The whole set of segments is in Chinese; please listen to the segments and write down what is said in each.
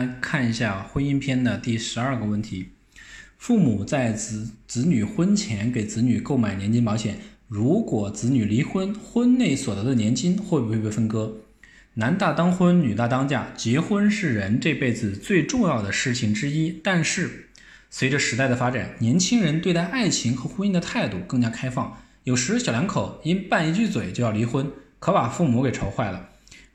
来看一下婚姻篇的第十二个问题：父母在子子女婚前给子女购买年金保险，如果子女离婚，婚内所得的年金会不会被分割？男大当婚，女大当嫁，结婚是人这辈子最重要的事情之一。但是，随着时代的发展，年轻人对待爱情和婚姻的态度更加开放，有时小两口因拌一句嘴就要离婚，可把父母给愁坏了。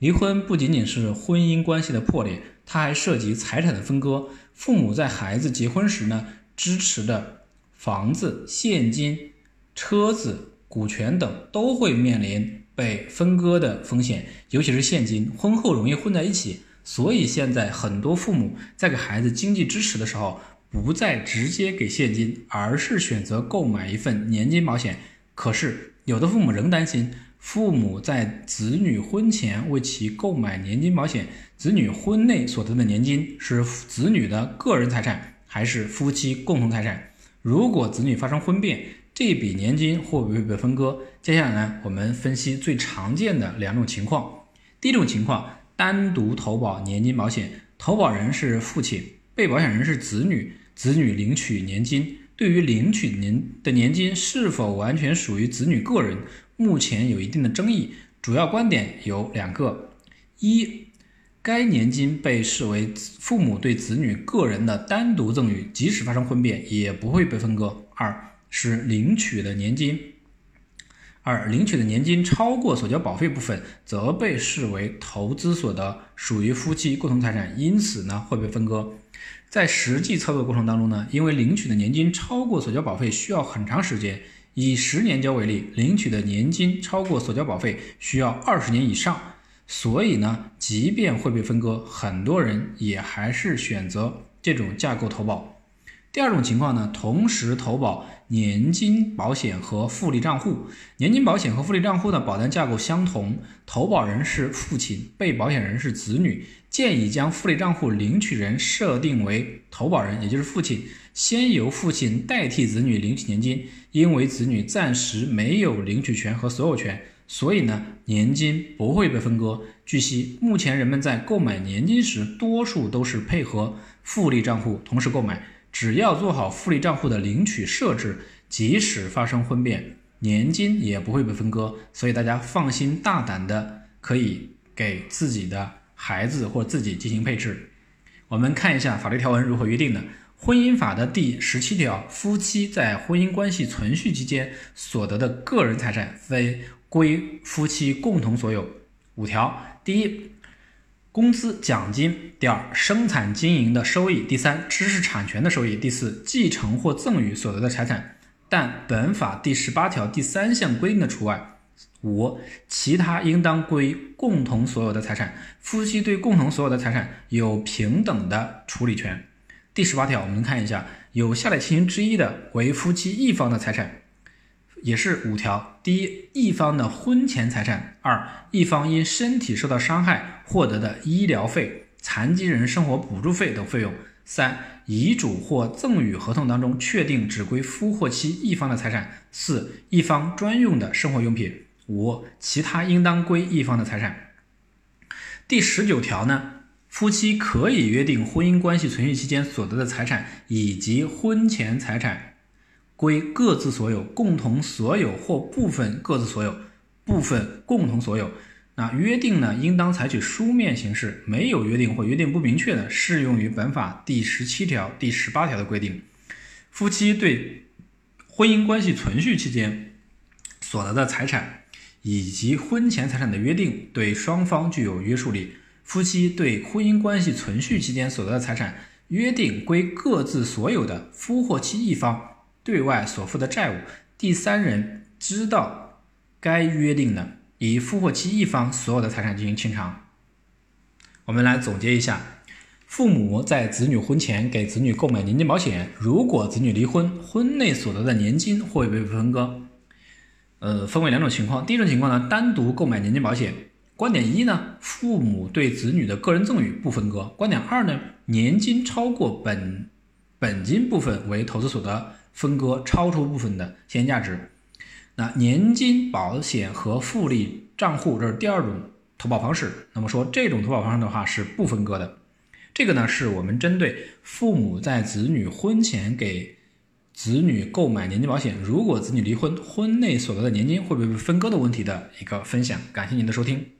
离婚不仅仅是婚姻关系的破裂，它还涉及财产的分割。父母在孩子结婚时呢，支持的房子、现金、车子、股权等都会面临被分割的风险，尤其是现金，婚后容易混在一起。所以现在很多父母在给孩子经济支持的时候，不再直接给现金，而是选择购买一份年金保险。可是有的父母仍担心。父母在子女婚前为其购买年金保险，子女婚内所得的年金是子女的个人财产还是夫妻共同财产？如果子女发生婚变，这笔年金会不会被分割？接下来呢，我们分析最常见的两种情况。第一种情况，单独投保年金保险，投保人是父亲，被保险人是子女，子女领取年金。对于领取年的年金是否完全属于子女个人？目前有一定的争议，主要观点有两个：一，该年金被视为父母对子女个人的单独赠与，即使发生婚变也不会被分割；二是领取的年金，二领取的年金超过所交保费部分，则被视为投资所得，属于夫妻共同财产，因此呢会被分割。在实际操作过程当中呢，因为领取的年金超过所交保费需要很长时间。以十年交为例，领取的年金超过所交保费需要二十年以上，所以呢，即便会被分割，很多人也还是选择这种架构投保。第二种情况呢，同时投保年金保险和复利账户，年金保险和复利账户的保单架构相同，投保人是父亲，被保险人是子女。建议将复利账户领取人设定为投保人，也就是父亲，先由父亲代替子女领取年金。因为子女暂时没有领取权和所有权，所以呢，年金不会被分割。据悉，目前人们在购买年金时，多数都是配合复利账户同时购买。只要做好复利账户的领取设置，即使发生婚变，年金也不会被分割。所以大家放心大胆的可以给自己的孩子或自己进行配置。我们看一下法律条文如何约定的。婚姻法的第十七条，夫妻在婚姻关系存续期间所得的个人财产，非归夫妻共同所有。五条，第一，工资、奖金；第二，生产经营的收益；第三，知识产权的收益；第四，继承或赠与所得的财产。但本法第十八条第三项规定的除外。五，其他应当归共同所有的财产，夫妻对共同所有的财产有平等的处理权。第十八条，我们看一下，有下列情形之一的为夫妻一方的财产，也是五条。第一，一方的婚前财产；二，一方因身体受到伤害获得的医疗费、残疾人生活补助费等费用；三，遗嘱或赠与合同当中确定只归夫或妻一方的财产；四，一方专用的生活用品；五，其他应当归一方的财产。第十九条呢？夫妻可以约定婚姻关系存续期间所得的财产以及婚前财产归各自所有、共同所有或部分各自所有、部分共同所有。那约定呢，应当采取书面形式；没有约定或约定不明确的，适用于本法第十七条、第十八条的规定。夫妻对婚姻关系存续期间所得的财产以及婚前财产的约定，对双方具有约束力。夫妻对婚姻关系存续期间所得的财产约定归各自所有的，夫或妻一方对外所负的债务，第三人知道该约定的，以夫或妻一方所有的财产进行清偿。我们来总结一下：父母在子女婚前给子女购买年金保险，如果子女离婚，婚内所得的年金会被分割。呃，分为两种情况，第一种情况呢，单独购买年金保险。观点一呢，父母对子女的个人赠与不分割。观点二呢，年金超过本本金部分为投资所得，分割超出部分的现金价值。那年金保险和复利账户这是第二种投保方式。那么说这种投保方式的话是不分割的。这个呢，是我们针对父母在子女婚前给子女购买年金保险，如果子女离婚，婚内所得的年金会不会被分割的问题的一个分享。感谢您的收听。